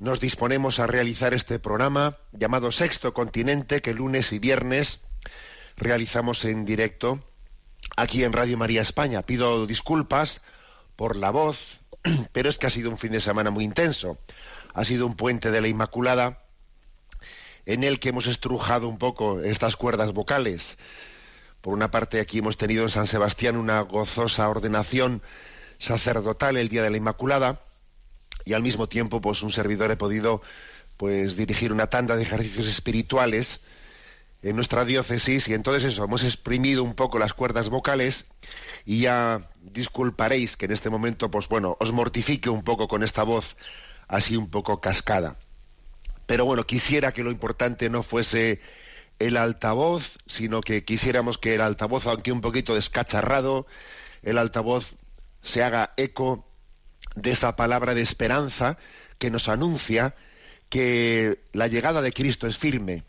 nos disponemos a realizar este programa llamado Sexto Continente, que lunes y viernes realizamos en directo aquí en Radio María España. Pido disculpas por la voz, pero es que ha sido un fin de semana muy intenso. Ha sido un puente de la Inmaculada en el que hemos estrujado un poco estas cuerdas vocales. Por una parte, aquí hemos tenido en San Sebastián una gozosa ordenación sacerdotal el día de la Inmaculada y al mismo tiempo, pues un servidor he podido pues dirigir una tanda de ejercicios espirituales en nuestra diócesis y entonces eso, hemos exprimido un poco las cuerdas vocales y ya disculparéis que en este momento, pues bueno, os mortifique un poco con esta voz así un poco cascada. Pero bueno, quisiera que lo importante no fuese el altavoz, sino que quisiéramos que el altavoz, aunque un poquito descacharrado, el altavoz se haga eco de esa palabra de esperanza que nos anuncia que la llegada de Cristo es firme.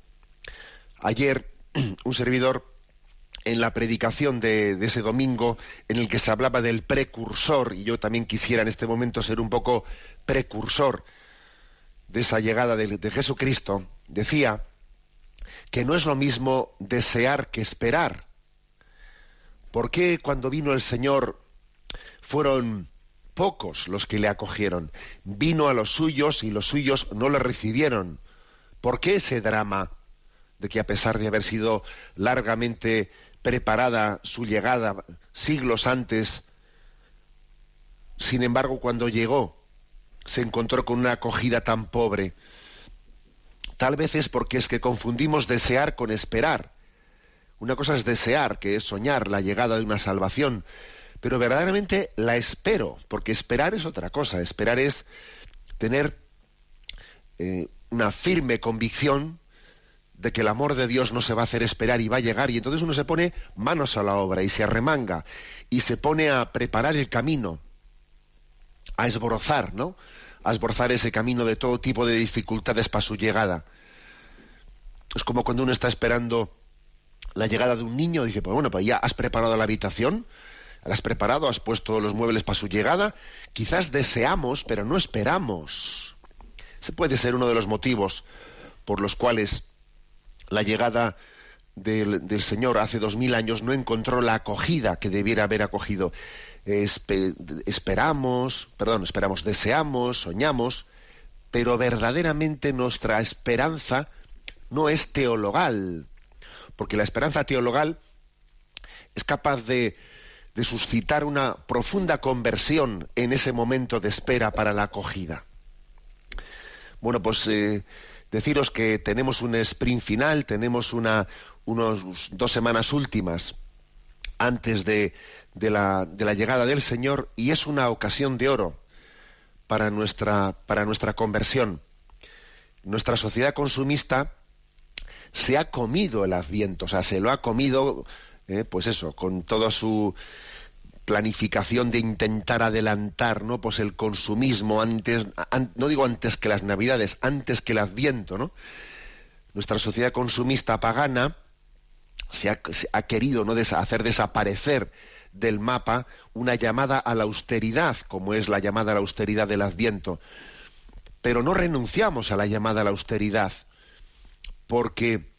Ayer un servidor en la predicación de, ese domingo en el que se hablaba del precursor, y yo también quisiera en este momento ser un poco precursor de esa llegada de, de Jesucristo, decía que no es lo mismo desear que esperar. ¿Por qué cuando vino el Señor fueron pocos los que le acogieron? Vino a los suyos y los suyos no le recibieron. ¿Por qué ese drama de que a pesar de haber sido largamente preparada su llegada siglos antes, sin embargo cuando llegó se encontró con una acogida tan pobre? Tal vez es porque es que confundimos desear con esperar. Una cosa es desear, que es soñar la llegada de una salvación, pero verdaderamente la espero, porque esperar es otra cosa. Esperar es tener eh, una firme convicción de que el amor de Dios no se va a hacer esperar y va a llegar, y entonces uno se pone manos a la obra y se arremanga y se pone a preparar el camino, a esborzar, ¿no? a esborzar ese camino de todo tipo de dificultades para su llegada. Es como cuando uno está esperando la llegada de un niño, dice, pues bueno, pues ya has preparado la habitación, la has preparado, has puesto los muebles para su llegada, quizás deseamos, pero no esperamos. Ese puede ser uno de los motivos por los cuales la llegada del, del Señor hace dos mil años no encontró la acogida que debiera haber acogido. Esperamos, perdón, esperamos, deseamos, soñamos, pero verdaderamente nuestra esperanza no es teologal, porque la esperanza teologal es capaz de, de suscitar una profunda conversión en ese momento de espera para la acogida. Bueno, pues eh, deciros que tenemos un sprint final, tenemos una, unos dos semanas últimas antes de, de la, de la, llegada del Señor y es una ocasión de oro para nuestra, para nuestra conversión. Nuestra sociedad consumista se ha comido el adviento, o sea, se lo ha comido, eh, pues eso, con toda su planificación de intentar adelantar, ¿no? Pues el consumismo antes, an, no digo antes que las navidades, antes que el adviento, ¿no? Nuestra sociedad consumista pagana se ha querido ¿no? hacer desaparecer del mapa una llamada a la austeridad, como es la llamada a la austeridad del Adviento. Pero no renunciamos a la llamada a la austeridad, porque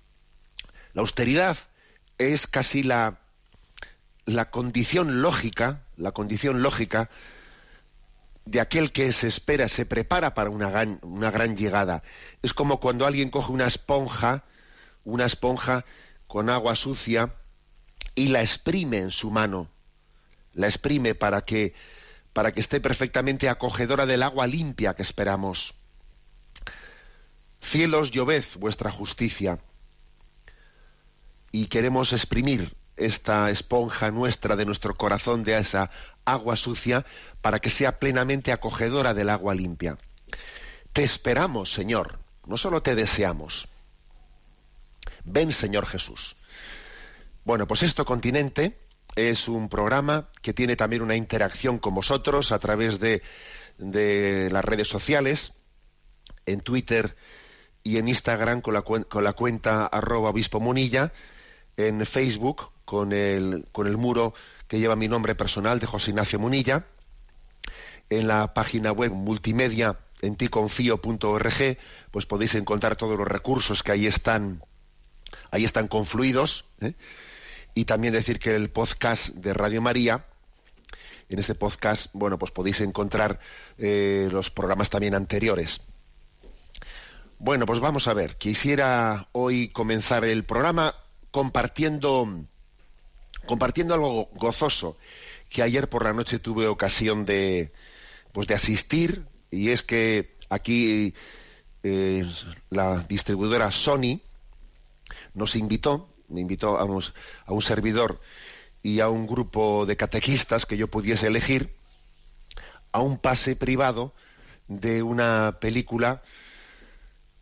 la austeridad es casi la, la condición lógica, la condición lógica de aquel que se espera, se prepara para una gran, una gran llegada. Es como cuando alguien coge una esponja, una esponja con agua sucia y la exprime en su mano, la exprime para que, para que esté perfectamente acogedora del agua limpia que esperamos. Cielos, lloved vuestra justicia. Y queremos exprimir esta esponja nuestra de nuestro corazón de esa agua sucia para que sea plenamente acogedora del agua limpia. Te esperamos, Señor, no solo te deseamos. Ven, Señor Jesús. Bueno, pues esto continente es un programa que tiene también una interacción con vosotros a través de, las redes sociales, en Twitter y en Instagram con la, con la cuenta arroba obispo munilla, en Facebook con el, con el muro que lleva mi nombre personal de José Ignacio Munilla, en la página web multimedia en ticonfío.org, pues podéis encontrar todos los recursos que ahí están, ahí están confluidos, ¿eh? y también decir que el podcast de Radio María, en este podcast, bueno, pues podéis encontrar eh, los programas también anteriores. Bueno, pues vamos a ver. Quisiera hoy comenzar el programa compartiendo, compartiendo algo gozoso que ayer por la noche tuve ocasión de, pues de asistir y es que aquí eh, la distribuidora Sony nos invitó, me invitó a a un servidor y a un grupo de catequistas que yo pudiese elegir a un pase privado de una película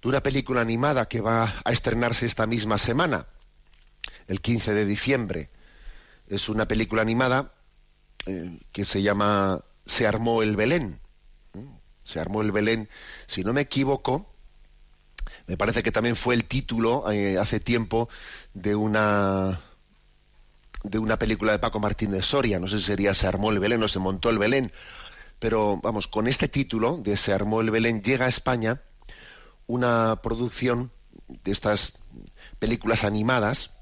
de una película animada que va a estrenarse esta misma semana el 15 de diciembre. Es una película animada eh, que se llama Se armó el Belén. Se armó el Belén, si no me equivoco, me parece que también fue el título eh, hace tiempo de una de una película de Paco Martínez Soria, no sé si sería Se armó el Belén o Se montó el Belén, pero vamos, con este título de Se armó el Belén llega a España una producción de estas películas animadas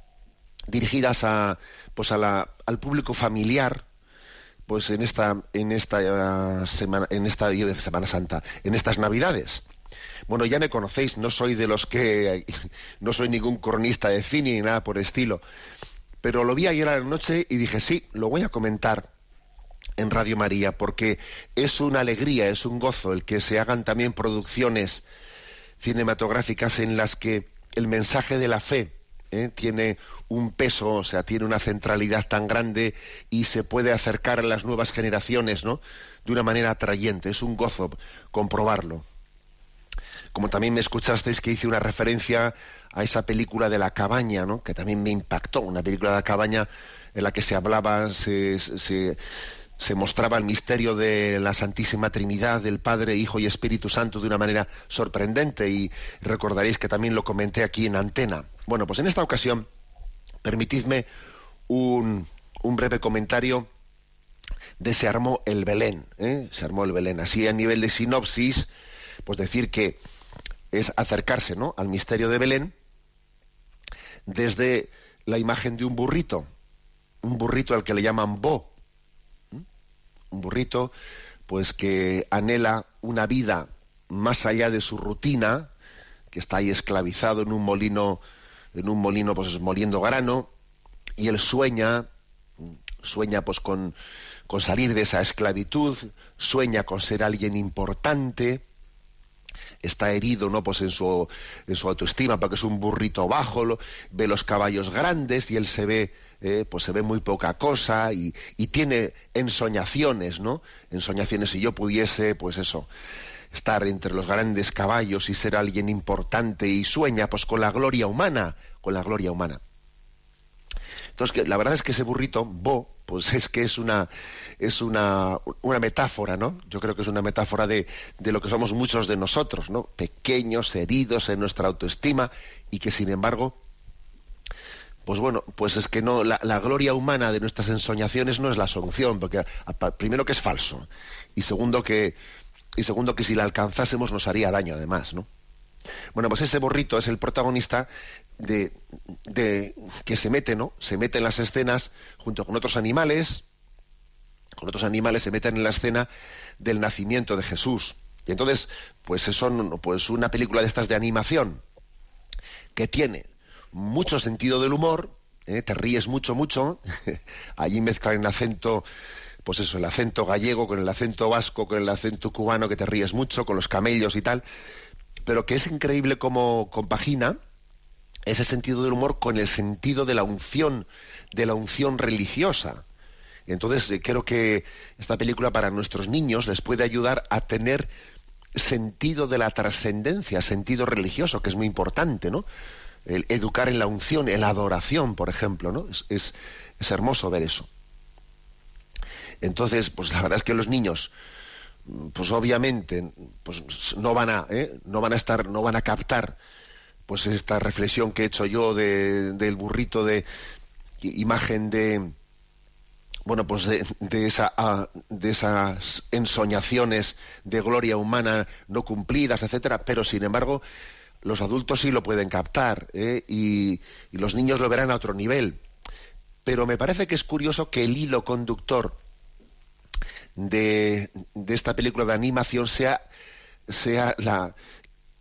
dirigidas a, pues a la, al público familiar, pues en esta, en esta eh, semana, en esta Semana Santa, en estas Navidades. Bueno, ya me conocéis, no soy de los que, no soy ningún cronista de cine ni nada por estilo, pero lo vi ayer a la noche y dije, sí, lo voy a comentar en Radio María, porque es una alegría, es un gozo el que se hagan también producciones cinematográficas en las que el mensaje de la fe ¿eh? tiene un peso, o sea, tiene una centralidad tan grande y se puede acercar a las nuevas generaciones, ¿no? De una manera atrayente. Es un gozo comprobarlo. Como también me escuchasteis que hice una referencia a esa película de la cabaña, ¿no? Que también me impactó, una película de la cabaña en la que se hablaba, se, se, se mostraba el misterio de la Santísima Trinidad, del Padre, Hijo y Espíritu Santo de una manera sorprendente y recordaréis que también lo comenté aquí en antena. Bueno, pues en esta ocasión Permitidme un, breve comentario de Se armó el Belén. ¿eh? Se armó el Belén. Así a nivel de sinopsis, pues decir que es acercarse ¿no? al misterio de Belén desde la imagen de un burrito, un burrito al que le llaman Bo, un burrito pues que anhela una vida más allá de su rutina, que está ahí esclavizado en un molino en un molino pues moliendo grano y él sueña sueña pues con, con salir de esa esclavitud sueña con ser alguien importante está herido no pues en su en su autoestima porque es un burrito bajo ve los caballos grandes y él se ve eh, pues se ve muy poca cosa y, tiene ensoñaciones no ensoñaciones si yo pudiese pues eso estar entre los grandes caballos y ser alguien importante y sueña pues con la gloria humana, con la gloria humana. Entonces, la verdad es que ese burrito, Bo, pues es que es una, es una, una metáfora, ¿no? Yo creo que es una metáfora de, de, lo que somos muchos de nosotros, ¿no? Pequeños, heridos en nuestra autoestima y que sin embargo, pues bueno, pues es que no, la, gloria humana de nuestras ensoñaciones no es la solución, porque primero que es falso y segundo que, y segundo que si la alcanzásemos nos haría daño además, ¿no? Bueno, pues ese borrito es el protagonista de, de, que se mete, ¿no? Se mete en las escenas junto con otros animales con otros animales, se meten en la escena del nacimiento de Jesús. Y entonces, pues son pues una película de estas de animación que tiene mucho sentido del humor, ¿eh? te ríes mucho, mucho, allí mezclan el acento, pues eso, el acento gallego con el acento vasco, con el acento cubano, que te ríes mucho, con los camellos y tal, pero que es increíble como compagina ese sentido del humor con el sentido de la unción, de la unción religiosa. Entonces eh, creo que esta película para nuestros niños les puede ayudar a tener sentido de la trascendencia, sentido religioso, que es muy importante, ¿no? El educar en la unción, en la adoración, por ejemplo, ¿no? Es, es, hermoso ver eso. Entonces, pues la verdad es que los niños, pues obviamente, pues no van a, ¿eh? no van a estar, no van a captar pues esta reflexión que he hecho yo del burrito de imagen de bueno pues de, esa, ah, de esas ensoñaciones de gloria humana no cumplidas etcétera pero sin embargo los adultos sí lo pueden captar ¿eh? y, los niños lo verán a otro nivel pero me parece que es curioso que el hilo conductor de, de esta película de animación sea sea la,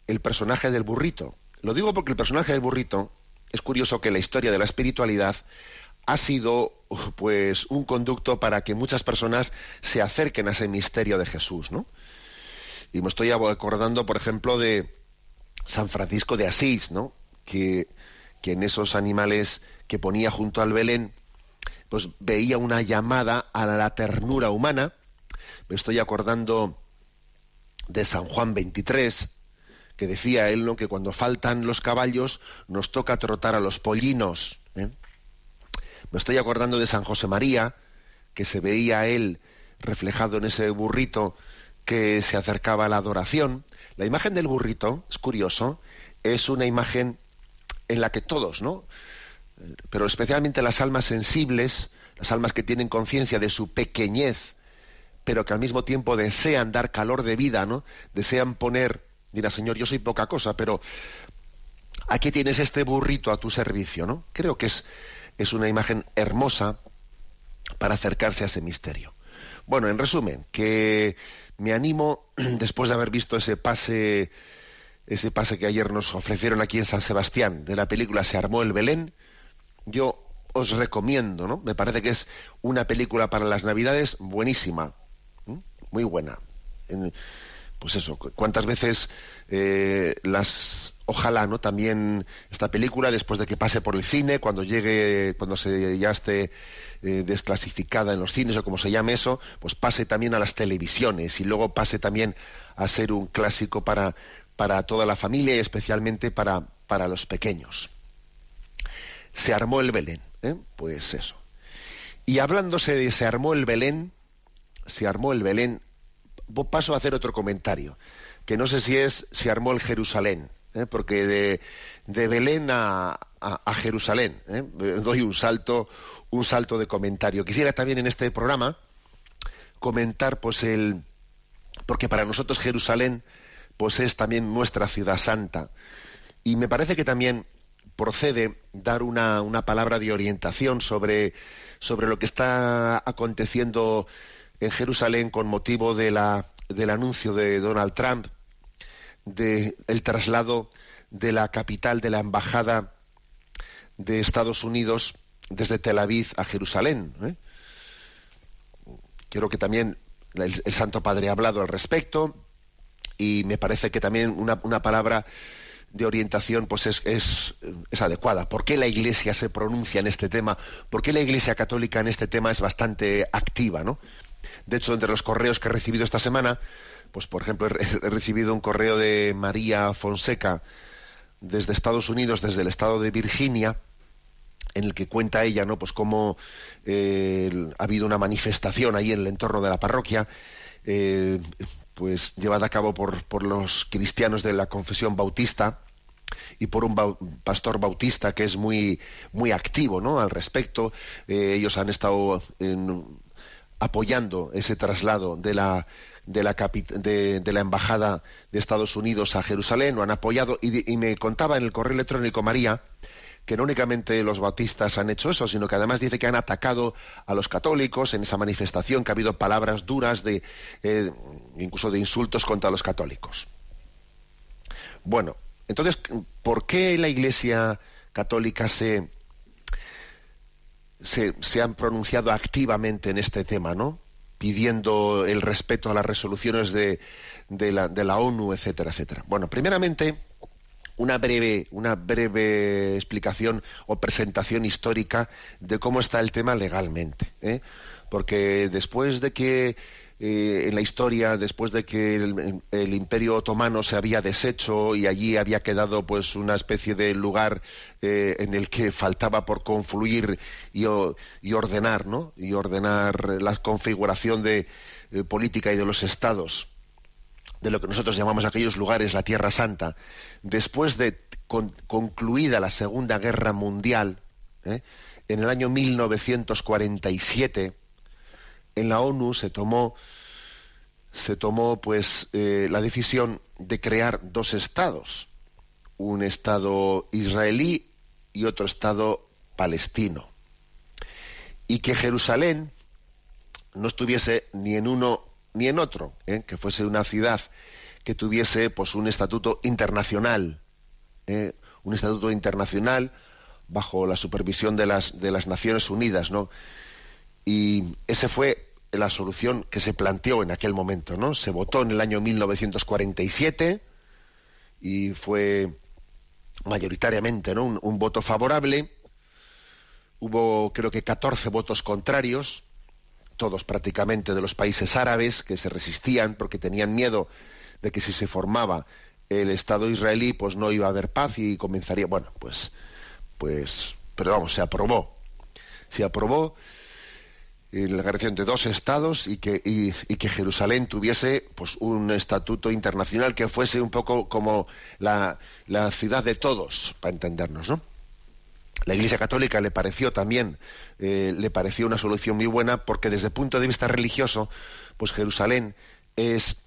el personaje del burrito lo digo porque el personaje del burrito es curioso que la historia de la espiritualidad ha sido pues un conducto para que muchas personas se acerquen a ese misterio de Jesús, ¿no? Y me estoy acordando, por ejemplo, de San Francisco de Asís, ¿no? Que, en esos animales que ponía junto al Belén, pues veía una llamada a la ternura humana. Me estoy acordando de San Juan 23, que decía él, ¿no? que cuando faltan los caballos nos toca trotar a los pollinos. ¿eh? Me estoy acordando de San José María, que se veía él reflejado en ese burrito que se acercaba a la adoración. La imagen del burrito, es curioso, es una imagen en la que todos, ¿no? Pero especialmente las almas sensibles, las almas que tienen conciencia de su pequeñez, pero que al mismo tiempo desean dar calor de vida, ¿no? Desean poner Dirá, Señor, yo soy poca cosa, pero aquí tienes este burrito a tu servicio, ¿no? Creo que es, es una imagen hermosa para acercarse a ese misterio. Bueno, en resumen, que me animo, después de haber visto ese pase, ese pase que ayer nos ofrecieron aquí en San Sebastián, de la película Se armó el Belén, yo os recomiendo, ¿no? Me parece que es una película para las Navidades buenísima, muy buena pues eso, cuántas veces eh, las ojalá no también esta película después de que pase por el cine cuando llegue cuando se ya esté eh, desclasificada en los cines o como se llame eso pues pase también a las televisiones y luego pase también a ser un clásico para para toda la familia y especialmente para para los pequeños. Se armó el Belén ¿eh? pues eso. Y hablándose de se armó el Belén se armó el Belén paso a hacer otro comentario, que no sé si es si armó el Jerusalén, ¿eh? porque de, Belén a, a, Jerusalén ¿eh? doy un salto, un salto de comentario. Quisiera también en este programa comentar, pues el, porque para nosotros Jerusalén, pues es también nuestra ciudad santa, y me parece que también procede dar una, una palabra de orientación sobre, sobre lo que está aconteciendo en Jerusalén con motivo de la, del anuncio de Donald Trump del el traslado de la capital de la embajada de Estados Unidos desde Tel Aviv a Jerusalén. ¿eh? Quiero que también el, Santo Padre ha hablado al respecto y me parece que también una, una palabra de orientación pues es, es, es, adecuada. ¿Por qué la Iglesia se pronuncia en este tema? ¿Por qué la Iglesia católica en este tema es bastante activa? ¿no? De hecho, entre los correos que he recibido esta semana, pues por ejemplo, he, recibido un correo de María Fonseca desde Estados Unidos, desde el estado de Virginia, en el que cuenta ella, ¿no? Pues cómo eh, ha habido una manifestación ahí en el entorno de la parroquia, eh, pues llevada a cabo por, por, los cristianos de la confesión bautista y por un pastor bautista que es muy muy activo, ¿no? Al respecto, eh, ellos han estado apoyando ese traslado de la de la, de, la embajada de Estados Unidos a Jerusalén, lo han apoyado y, me contaba en el correo electrónico María que no únicamente los bautistas han hecho eso, sino que además dice que han atacado a los católicos en esa manifestación, que ha habido palabras duras de eh, incluso de insultos contra los católicos. Bueno, entonces, ¿por qué la Iglesia católica se, se, han pronunciado activamente en este tema, ¿no? Pidiendo el respeto a las resoluciones de, de, la, de la ONU, etcétera, etcétera. Bueno, primeramente, una breve, una breve explicación o presentación histórica de cómo está el tema legalmente. ¿eh? Porque después de que eh, en la historia, después de que el, Imperio Otomano se había deshecho y allí había quedado pues una especie de lugar eh, en el que faltaba por confluir y, ordenar, ¿no? Y ordenar la configuración de política y de los estados de lo que nosotros llamamos aquellos lugares la Tierra Santa, después de concluida la Segunda Guerra Mundial, ¿eh? en el año 1947, en la ONU se tomó, se tomó pues, eh, la decisión de crear dos estados, un estado israelí y otro estado palestino, y que Jerusalén no estuviese ni en uno ni en otro, ¿eh? que fuese una ciudad que tuviese pues un estatuto internacional, ¿eh? un estatuto internacional bajo la supervisión de las, de las Naciones Unidas, ¿no? Y esa fue la solución que se planteó en aquel momento, ¿no? Se votó en el año 1947 y fue mayoritariamente ¿no? un, un voto favorable. Hubo creo que 14 votos contrarios todos prácticamente de los países árabes que se resistían porque tenían miedo de que si se formaba el Estado israelí, pues no iba a haber paz y comenzaría, bueno, pues, pues, pero vamos, se aprobó, se aprobó la creación de dos estados y que, y, que Jerusalén tuviese pues un estatuto internacional que fuese un poco como la, ciudad de todos, para entendernos, ¿no? La Iglesia Católica le pareció también, eh, le pareció una solución muy buena porque desde el punto de vista religioso, pues Jerusalén es,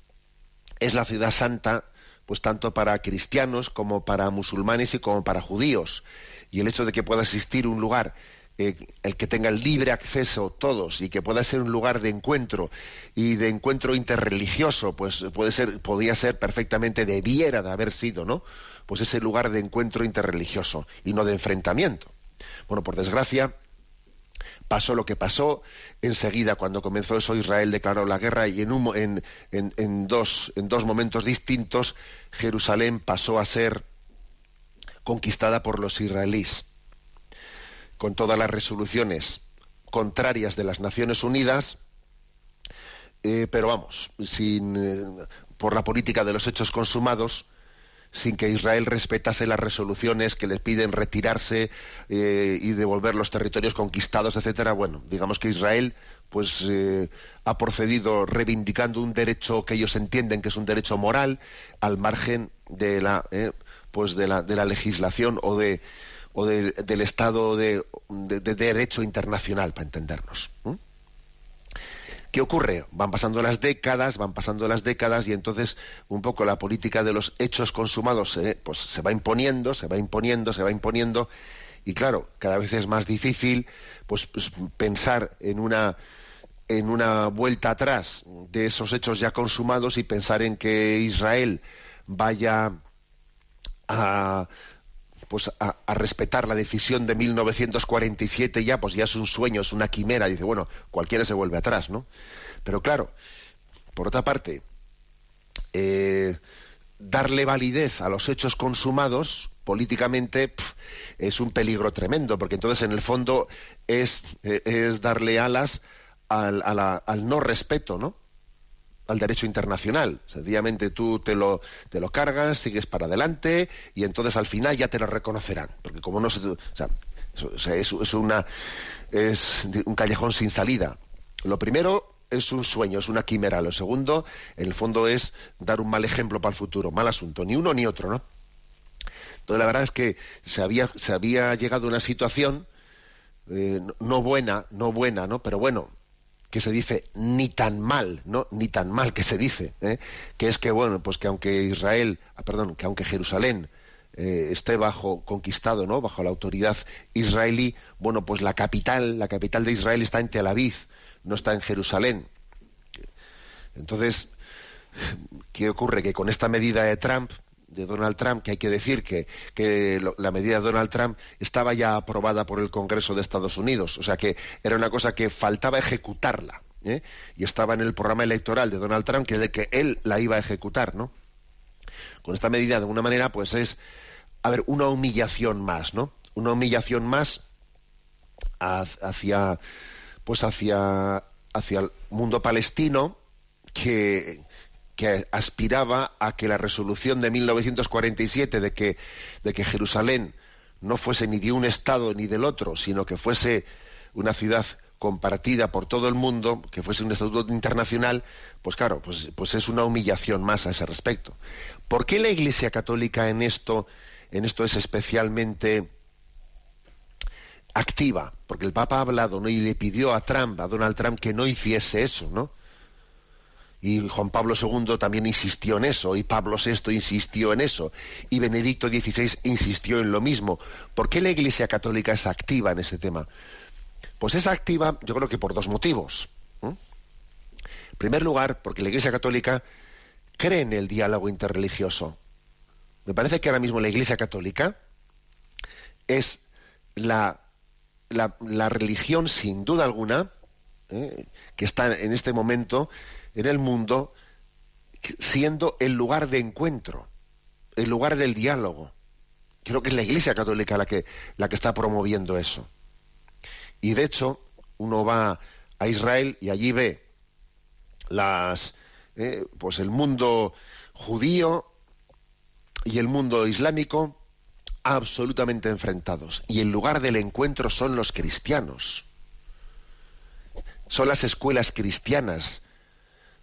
es la ciudad santa, pues tanto para cristianos como para musulmanes y como para judíos. Y el hecho de que pueda existir un lugar eh, el que tenga el libre acceso todos y que pueda ser un lugar de encuentro y de encuentro interreligioso, pues puede ser, podría ser perfectamente, debiera de haber sido, ¿no? Pues ese lugar de encuentro interreligioso y no de enfrentamiento. Bueno, por desgracia, pasó lo que pasó. Enseguida, cuando comenzó eso, Israel declaró la guerra y en, un, en, dos, en dos momentos distintos, Jerusalén pasó a ser conquistada por los israelíes con todas las resoluciones contrarias de las Naciones Unidas, eh, pero vamos, sin, eh, por la política de los hechos consumados, sin que Israel respetase las resoluciones que les piden retirarse eh, y devolver los territorios conquistados, etcétera. Bueno, digamos que Israel pues ha procedido reivindicando un derecho que ellos entienden que es un derecho moral al margen de la pues de la, de la legislación o de o del Estado de, Derecho internacional, para entendernos. ¿Qué ocurre? Van pasando las décadas, van pasando las décadas y entonces un poco la política de los hechos consumados pues, se va imponiendo, se va imponiendo, se va imponiendo y claro, cada vez es más difícil pues, pues, pensar en una en una vuelta atrás de esos hechos ya consumados y pensar en que Israel vaya a, pues a, respetar la decisión de 1947 ya, pues ya es un sueño, es una quimera, dice, bueno, cualquiera se vuelve atrás, ¿no? Pero claro, por otra parte, eh, darle validez a los hechos consumados políticamente es un peligro tremendo, porque entonces en el fondo es, eh, es darle alas al, al no respeto, ¿no? Al derecho internacional. Sencillamente tú te lo, te lo cargas, sigues para adelante y entonces al final ya te lo reconocerán. Porque como no se... O sea, es, una, es un callejón sin salida. Lo primero es un sueño, es una quimera. Lo segundo, en el fondo, es dar un mal ejemplo para el futuro. Mal asunto. Ni uno ni otro, ¿no? Entonces la verdad es que se había, se había llegado a una situación eh, no buena, no buena, ¿no? Pero bueno, que se dice ni tan mal, ¿no? Ni tan mal que se dice, ¿eh? que es que bueno, pues que aunque Israel, ah, perdón, que aunque Jerusalén eh, esté bajo conquistado, ¿no? Bajo la autoridad israelí, bueno, pues la capital, la capital de Israel está en Tel Aviv, no está en Jerusalén. Entonces, ¿qué ocurre? Que con esta medida de Trump, de Donald Trump, que hay que decir que, la medida de Donald Trump estaba ya aprobada por el Congreso de Estados Unidos, o sea que era una cosa que faltaba ejecutarla, ¿eh? y estaba en el programa electoral de Donald Trump que de que él la iba a ejecutar, ¿no? Con esta medida, de alguna manera, pues es, a ver, una humillación más, ¿no? Una humillación más hacia, pues hacia, hacia el mundo palestino que, que aspiraba a que la resolución de 1947 de que, de que Jerusalén no fuese ni de un Estado ni del otro, sino que fuese una ciudad compartida por todo el mundo, que fuese un estatuto internacional, pues claro, pues, pues es una humillación más a ese respecto. ¿Por qué la Iglesia Católica en esto, en esto es especialmente activa? Porque el Papa ha hablado ¿no? y le pidió a Trump, a Donald Trump, que no hiciese eso, ¿no? Y Juan Pablo II también insistió en eso, y Pablo VI insistió en eso, y Benedicto XVI insistió en lo mismo. ¿Por qué la Iglesia Católica es activa en ese tema? Pues es activa, yo creo que por dos motivos. En primer lugar, porque la Iglesia Católica cree en el diálogo interreligioso. Me parece que ahora mismo la Iglesia Católica es la, la, religión, sin duda alguna, ¿eh? que está en este momento en el mundo siendo el lugar de encuentro, el lugar del diálogo. Creo que es la Iglesia Católica la que, la que está promoviendo eso. Y de hecho, uno va a Israel y allí ve las, eh, pues el mundo judío y el mundo islámico absolutamente enfrentados. Y el lugar del encuentro son los cristianos. Son las escuelas cristianas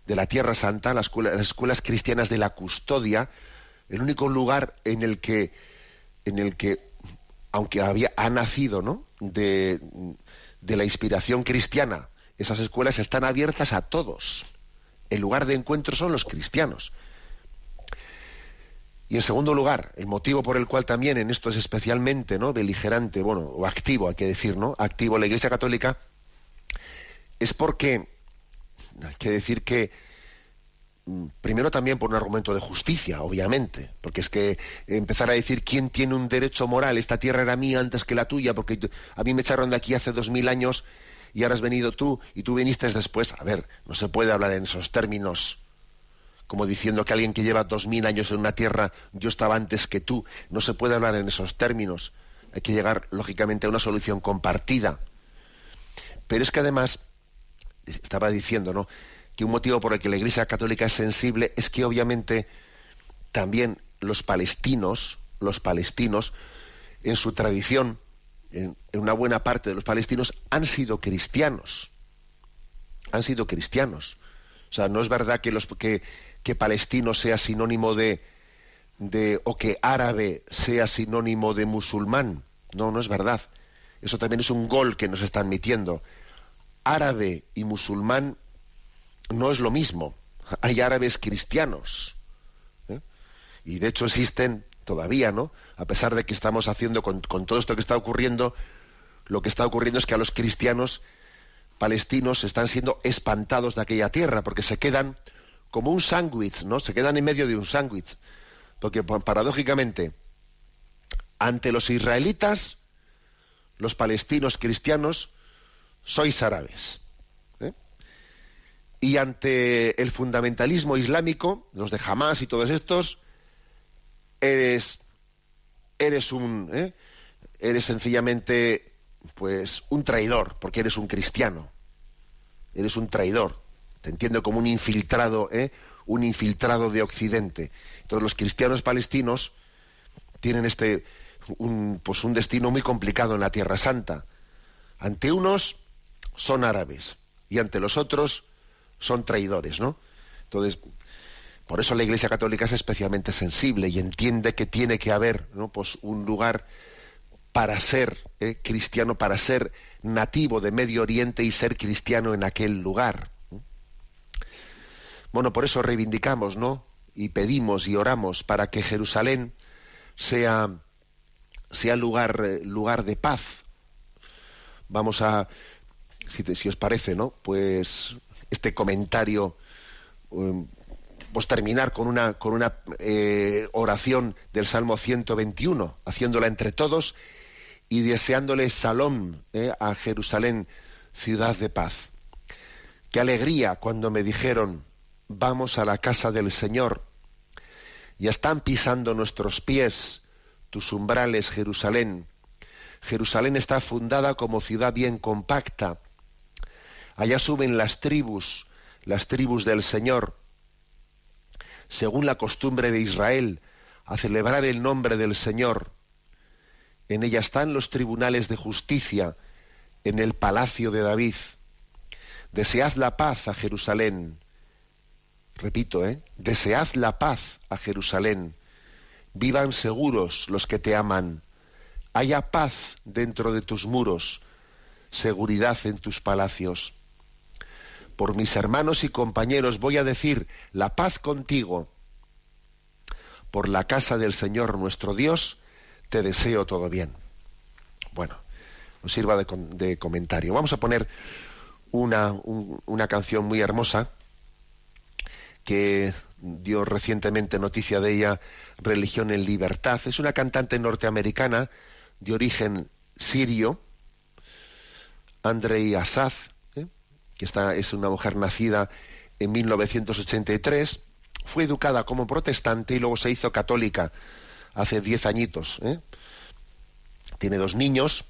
de la Tierra Santa, las escuelas, cristianas de la custodia, el único lugar en el que, en el que aunque había, ha nacido ¿no? de, de la inspiración cristiana, esas escuelas están abiertas a todos. El lugar de encuentro son los cristianos. Y en segundo lugar, el motivo por el cual también en esto es especialmente ¿no? beligerante, bueno, o activo, hay que decir, ¿no? Activo la Iglesia Católica, es porque hay que decir que mm, primero también por un argumento de justicia, obviamente, porque es que empezar a decir quién tiene un derecho moral, esta tierra era mía antes que la tuya, porque a mí me echaron de aquí hace dos mil años y ahora has venido tú y tú viniste después. A ver, no se puede hablar en esos términos, como diciendo que alguien que lleva dos mil años en una tierra, yo estaba antes que tú. No se puede hablar en esos términos. Hay que llegar, lógicamente, a una solución compartida. Pero es que además estaba diciendo, ¿no? Que un motivo por el que la Iglesia Católica es sensible es que obviamente también los palestinos, los palestinos, en su tradición, en, una buena parte de los palestinos, han sido cristianos. Han sido cristianos. O sea, no es verdad que, los, que, que palestino sea sinónimo de, de, o que árabe sea sinónimo de musulmán. No, no es verdad. Eso también es un gol que nos están metiendo árabe y musulmán no es lo mismo. Hay árabes cristianos. ¿eh? Y de hecho existen todavía, ¿no? A pesar de que estamos haciendo con, todo esto que está ocurriendo, lo que está ocurriendo es que a los cristianos palestinos están siendo espantados de aquella tierra, porque se quedan como un sándwich, ¿no? Se quedan en medio de un sándwich. Porque paradójicamente, ante los israelitas, los palestinos cristianos sois árabes. ¿eh? Y ante el fundamentalismo islámico, los de Hamas y todos estos, eres, eres un, ¿eh? eres sencillamente, pues, un traidor, porque eres un cristiano. Eres un traidor. Te entiendo como un infiltrado, ¿eh? un infiltrado de Occidente. Entonces los cristianos palestinos tienen este, un, pues un destino muy complicado en la Tierra Santa. Ante unos son árabes y ante los otros son traidores, ¿no? Entonces, por eso la Iglesia Católica es especialmente sensible y entiende que tiene que haber, ¿no? Pues un lugar para ser ¿eh? cristiano, para ser nativo de Medio Oriente y ser cristiano en aquel lugar. Bueno, por eso reivindicamos, ¿no? Y pedimos y oramos para que Jerusalén sea, sea lugar, eh, lugar de paz. Vamos a, si, os parece, ¿no? Pues este comentario, um, pues terminar con una, con una eh, oración del Salmo 121, haciéndola entre todos y deseándole salón eh, a Jerusalén, ciudad de paz. Qué alegría cuando me dijeron, vamos a la casa del Señor. Ya están pisando nuestros pies tus umbrales, Jerusalén. Jerusalén está fundada como ciudad bien compacta. Allá suben las tribus, las tribus del Señor, según la costumbre de Israel, a celebrar el nombre del Señor. En ella están los tribunales de justicia, en el palacio de David. Desead la paz a Jerusalén. Repito, ¿eh? Desead la paz a Jerusalén. Vivan seguros los que te aman. Haya paz dentro de tus muros, seguridad en tus palacios. Por mis hermanos y compañeros voy a decir, la paz contigo. Por la casa del Señor nuestro Dios, te deseo todo bien. Bueno, nos sirva de, comentario. Vamos a poner una, una canción muy hermosa que dio recientemente noticia de ella Religión en Libertad. Es una cantante norteamericana de origen sirio, Andrei Asaf. Que está, es una mujer nacida en 1983, fue educada como protestante y luego se hizo católica hace diez añitos. ¿eh? Tiene dos niños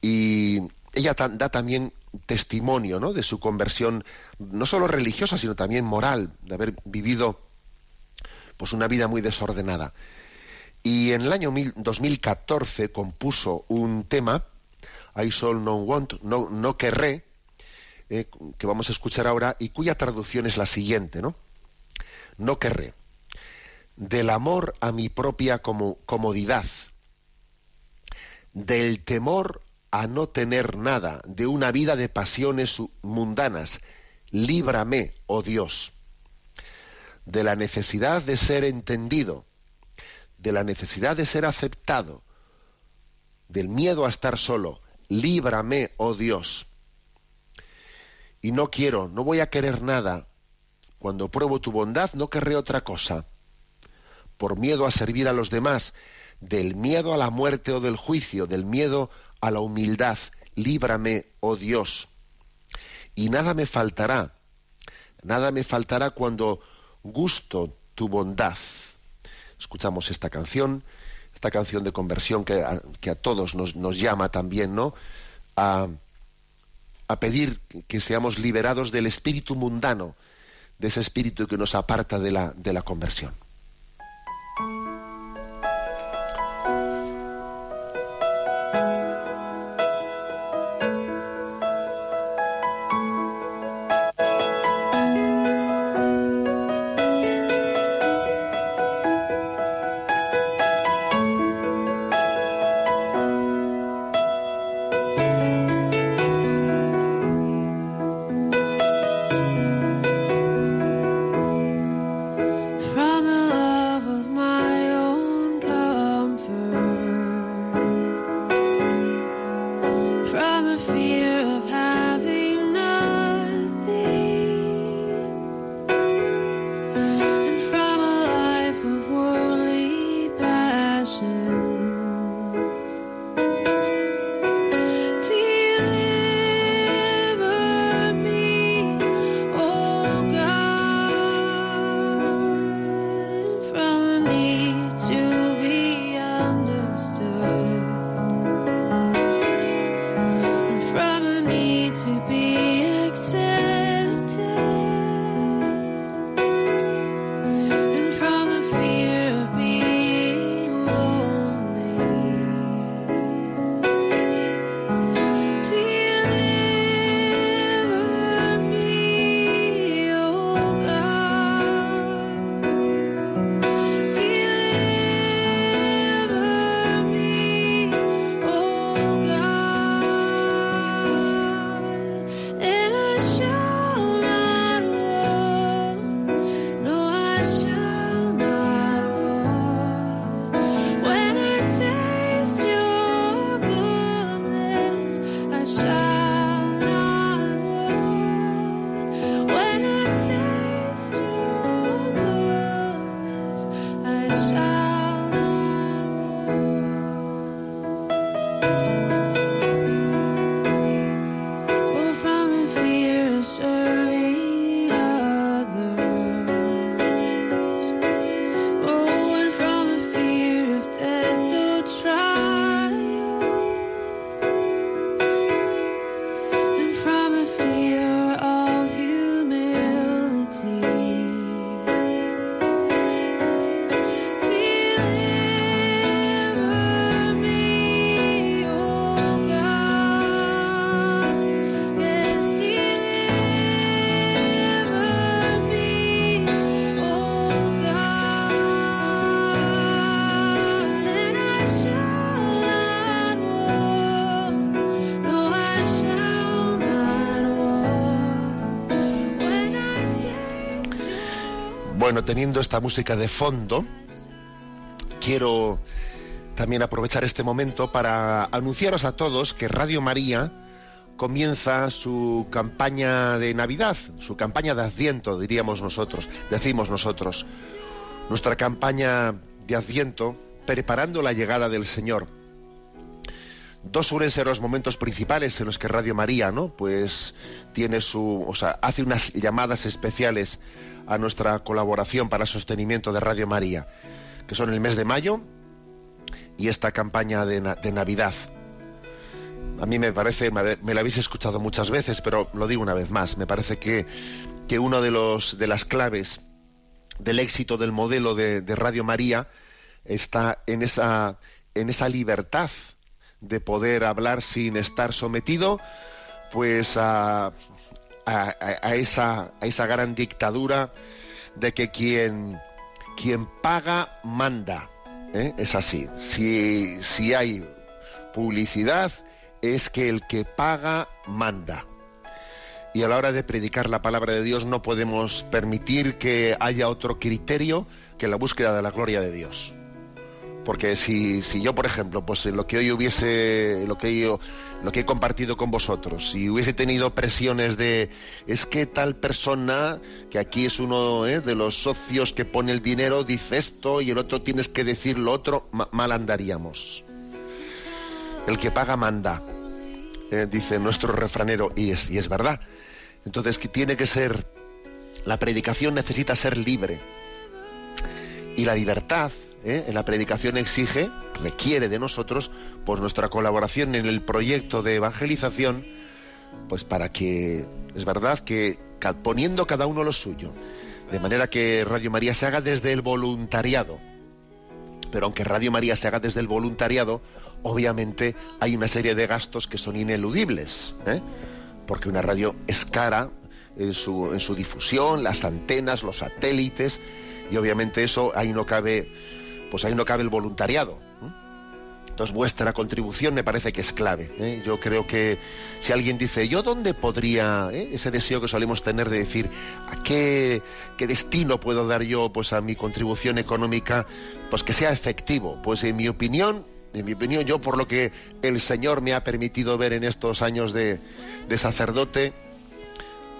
y ella da también testimonio ¿no? de su conversión, no solo religiosa, sino también moral, de haber vivido pues, una vida muy desordenada. Y en el año 2014 compuso un tema, I shall no want, no, no querré, eh, que vamos a escuchar ahora, y cuya traducción es la siguiente, ¿no? No querré del amor a mi propia comodidad, del temor a no tener nada, de una vida de pasiones mundanas. Líbrame, oh Dios, de la necesidad de ser entendido, de la necesidad de ser aceptado, del miedo a estar solo. Líbrame, oh Dios. Y no quiero, no voy a querer nada. Cuando pruebo tu bondad, no querré otra cosa por miedo a servir a los demás, del miedo a la muerte o del juicio, del miedo a la humildad. Líbrame, oh Dios. Y nada me faltará, nada me faltará cuando gusto tu bondad. Escuchamos esta canción, esta canción de conversión que a, todos nos, nos, llama también, ¿no? A, a pedir que seamos liberados del espíritu mundano, de ese espíritu que nos aparta de la, de la conversión. Bueno, teniendo esta música de fondo, quiero también aprovechar este momento para anunciaros a todos que Radio María comienza su campaña de Navidad, su campaña de Adviento, diríamos nosotros, decimos nosotros. Nuestra campaña de Adviento preparando la llegada del Señor. Dos suelen ser los momentos principales en los que Radio María, ¿no? Pues tiene su, o sea, hace unas llamadas especiales a nuestra colaboración para el sostenimiento de Radio María, que son el mes de mayo y esta campaña de, Navidad. A mí me parece, me la habéis escuchado muchas veces, pero lo digo una vez más, me parece que, que uno de, los, de las claves del éxito del modelo de, Radio María está en esa, en esa libertad de poder hablar sin estar sometido pues a, a, esa, a esa gran dictadura de que quien, quien paga manda. ¿eh? Es así. Si, si hay publicidad, es que el que paga manda. Y a la hora de predicar la palabra de Dios no podemos permitir que haya otro criterio que la búsqueda de la gloria de Dios. Porque si, si yo, por ejemplo, pues lo que hoy hubiese, lo que yo, lo que he compartido con vosotros, si hubiese tenido presiones de es que tal persona, que aquí es uno ¿eh? de los socios que pone el dinero, dice esto y el otro tienes que decir lo otro, mal andaríamos. El que paga manda, ¿eh? dice nuestro refranero, y es, y es verdad. Entonces, que tiene que ser, la predicación necesita ser libre. Y la libertad ¿eh? en la predicación exige, requiere de nosotros, pues nuestra colaboración en el proyecto de evangelización, pues para que, es verdad que poniendo cada uno lo suyo, de manera que Radio María se haga desde el voluntariado. Pero aunque Radio María se haga desde el voluntariado, obviamente hay una serie de gastos que son ineludibles, ¿eh? porque una radio es cara en su, en su difusión, las antenas, los satélites, y obviamente eso ahí no cabe pues ahí no cabe el voluntariado. Entonces vuestra contribución me parece que es clave. ¿eh? Yo creo que si alguien dice, ¿yo dónde podría, ¿eh? ese deseo que solemos tener de decir, ¿a qué, qué, destino puedo dar yo pues a mi contribución económica, pues que sea efectivo? Pues en mi opinión, en mi opinión, yo por lo que el Señor me ha permitido ver en estos años de, de sacerdote,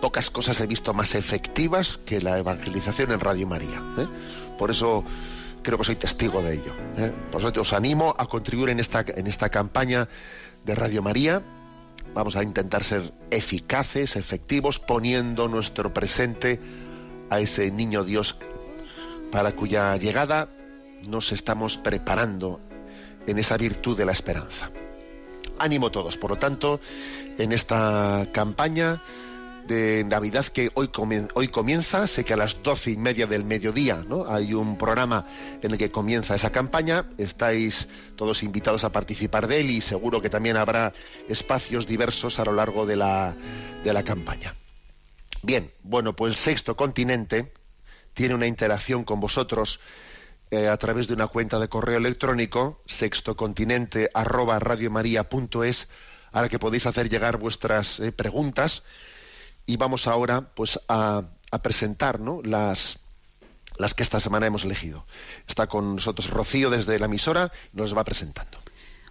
pocas cosas he visto más efectivas que la evangelización en Radio María. ¿eh? Por eso creo que soy testigo de ello. ¿eh? Por eso os animo a contribuir en esta, en esta campaña de Radio María. Vamos a intentar ser eficaces, efectivos, poniendo nuestro presente a ese niño Dios para cuya llegada nos estamos preparando en esa virtud de la esperanza. Ánimo todos, por lo tanto, en esta campaña de Navidad que hoy, hoy comienza. Sé que a las doce y media del mediodía ¿no? hay un programa en el que comienza esa campaña. Estáis todos invitados a participar de él y seguro que también habrá espacios diversos a lo largo de la, de la campaña. Bien, bueno, pues Sexto Continente tiene una interacción con vosotros eh, a través de una cuenta de correo electrónico sextocontinente arroba radiomaria.es a la que podéis hacer llegar vuestras eh, preguntas y vamos ahora pues a, presentar las, las que esta semana hemos elegido. Está con nosotros Rocío desde la emisora nos va presentando.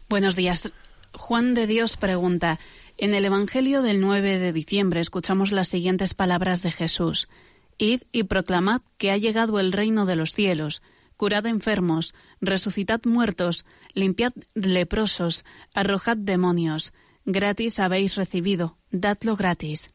Buenos días. Juan de Dios pregunta, En el Evangelio del 9 de diciembre escuchamos las siguientes palabras de Jesús. Id y proclamad que ha llegado el reino de los cielos. Curad enfermos, resucitad muertos, limpiad leprosos, arrojad demonios. Gratis habéis recibido, dadlo gratis.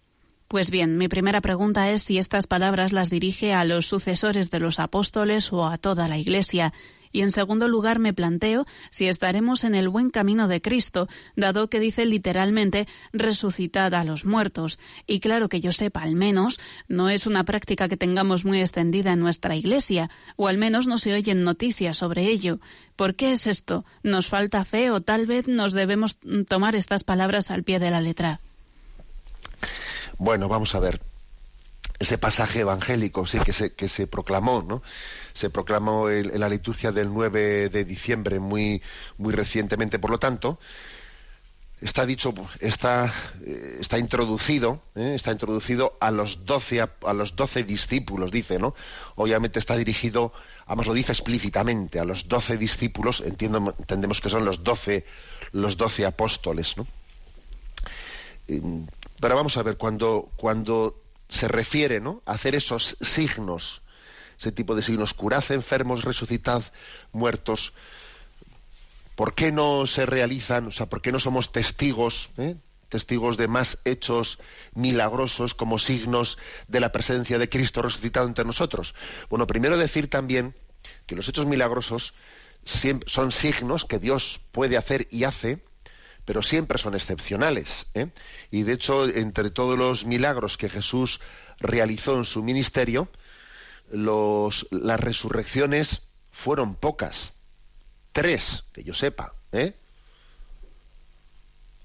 Pues bien, mi primera pregunta es si estas palabras las dirige a los sucesores de los apóstoles o a toda la Iglesia. Y en segundo lugar me planteo si estaremos en el buen camino de Cristo, dado que dice literalmente resucitad a los muertos. Y claro que yo sepa, al menos, no es una práctica que tengamos muy extendida en nuestra Iglesia, o al menos no se oyen noticias sobre ello. ¿Por qué es esto? ¿Nos falta fe o tal vez nos debemos tomar estas palabras al pie de la letra? Bueno, vamos a ver. Ese pasaje evangélico, sí, que se, que se proclamó, ¿no? Se proclamó en, la liturgia del 9 de diciembre muy, muy recientemente, por lo tanto, está dicho, está, eh, está introducido, ¿eh? está introducido a los doce a, los doce discípulos, dice, ¿no? Obviamente está dirigido, además lo dice explícitamente, a los doce discípulos, entiendo, entendemos que son los doce, los doce apóstoles, ¿no? Pero vamos a ver, cuando, cuando se refiere ¿no? a hacer esos signos, ese tipo de signos, curad enfermos, resucitad muertos, ¿por qué no se realizan, o sea, por qué no somos testigos, eh? testigos de más hechos milagrosos como signos de la presencia de Cristo resucitado entre nosotros? Bueno, primero decir también que los hechos milagrosos son signos que Dios puede hacer y hace pero siempre son excepcionales. ¿eh? Y de hecho, entre todos los milagros que Jesús realizó en su ministerio, las resurrecciones fueron pocas. Tres, que yo sepa. ¿eh?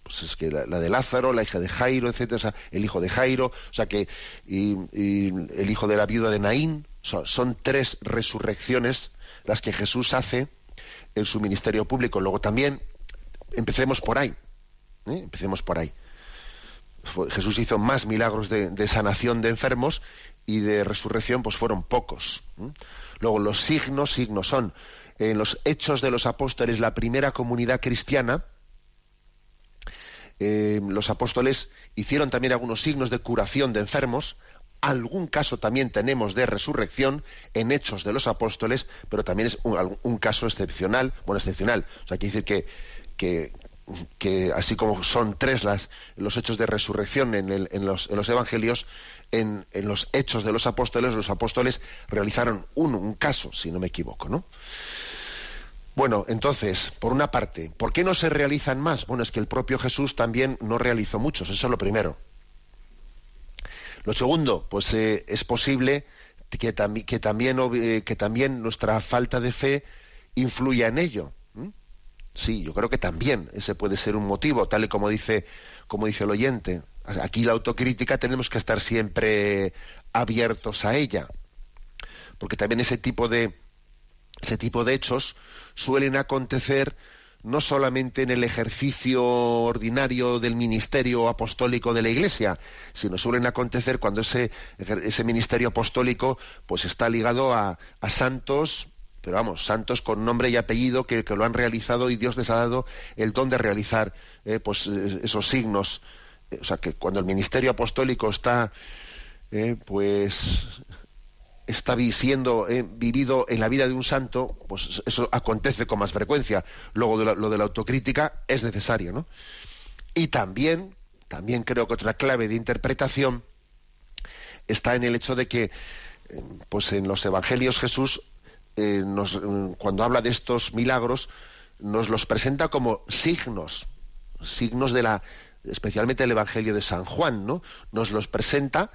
Pues es que la, de Lázaro, la hija de Jairo, etcétera, el hijo de Jairo, o sea que y, el hijo de la viuda de Naín, son tres resurrecciones las que Jesús hace en su ministerio público. Luego también empecemos por ahí. ¿eh? Empecemos por ahí. Jesús hizo más milagros de, sanación de enfermos y de resurrección, pues fueron pocos. ¿eh? Luego, los signos, signos son en los hechos de los apóstoles, la primera comunidad cristiana, eh, los apóstoles hicieron también algunos signos de curación de enfermos, algún caso también tenemos de resurrección en hechos de los apóstoles, pero también es un, un caso excepcional, bueno, excepcional, o sea, quiere decir que que, así como son tres las, los hechos de resurrección en, los, evangelios, en, los hechos de los apóstoles, los apóstoles realizaron uno, un caso, si no me equivoco, ¿no? Bueno, entonces, por una parte, ¿por qué no se realizan más? Bueno, es que el propio Jesús también no realizó muchos, eso es lo primero. Lo segundo, pues eh, es posible que, que, también, eh, que también nuestra falta de fe influya en ello. Sí, yo creo que también ese puede ser un motivo, tal y como dice, como dice el oyente. Aquí la autocrítica tenemos que estar siempre abiertos a ella, porque también ese tipo de ese tipo de hechos suelen acontecer no solamente en el ejercicio ordinario del ministerio apostólico de la Iglesia, sino suelen acontecer cuando ese, ese ministerio apostólico pues está ligado a, a santos pero vamos, santos con nombre y apellido que, lo han realizado y Dios les ha dado el don de realizar eh, pues eh, esos signos. Eh, o sea que cuando el ministerio apostólico está pues está siendo vivido en la vida de un santo, pues eso acontece con más frecuencia. Luego lo de la autocrítica es necesario, ¿no? Y también, también creo que otra clave de interpretación está en el hecho de que pues en los evangelios Jesús eh, mm, cuando habla de estos milagros, nos los presenta como signos, signos de la, especialmente el Evangelio de San Juan, ¿no? Nos los presenta,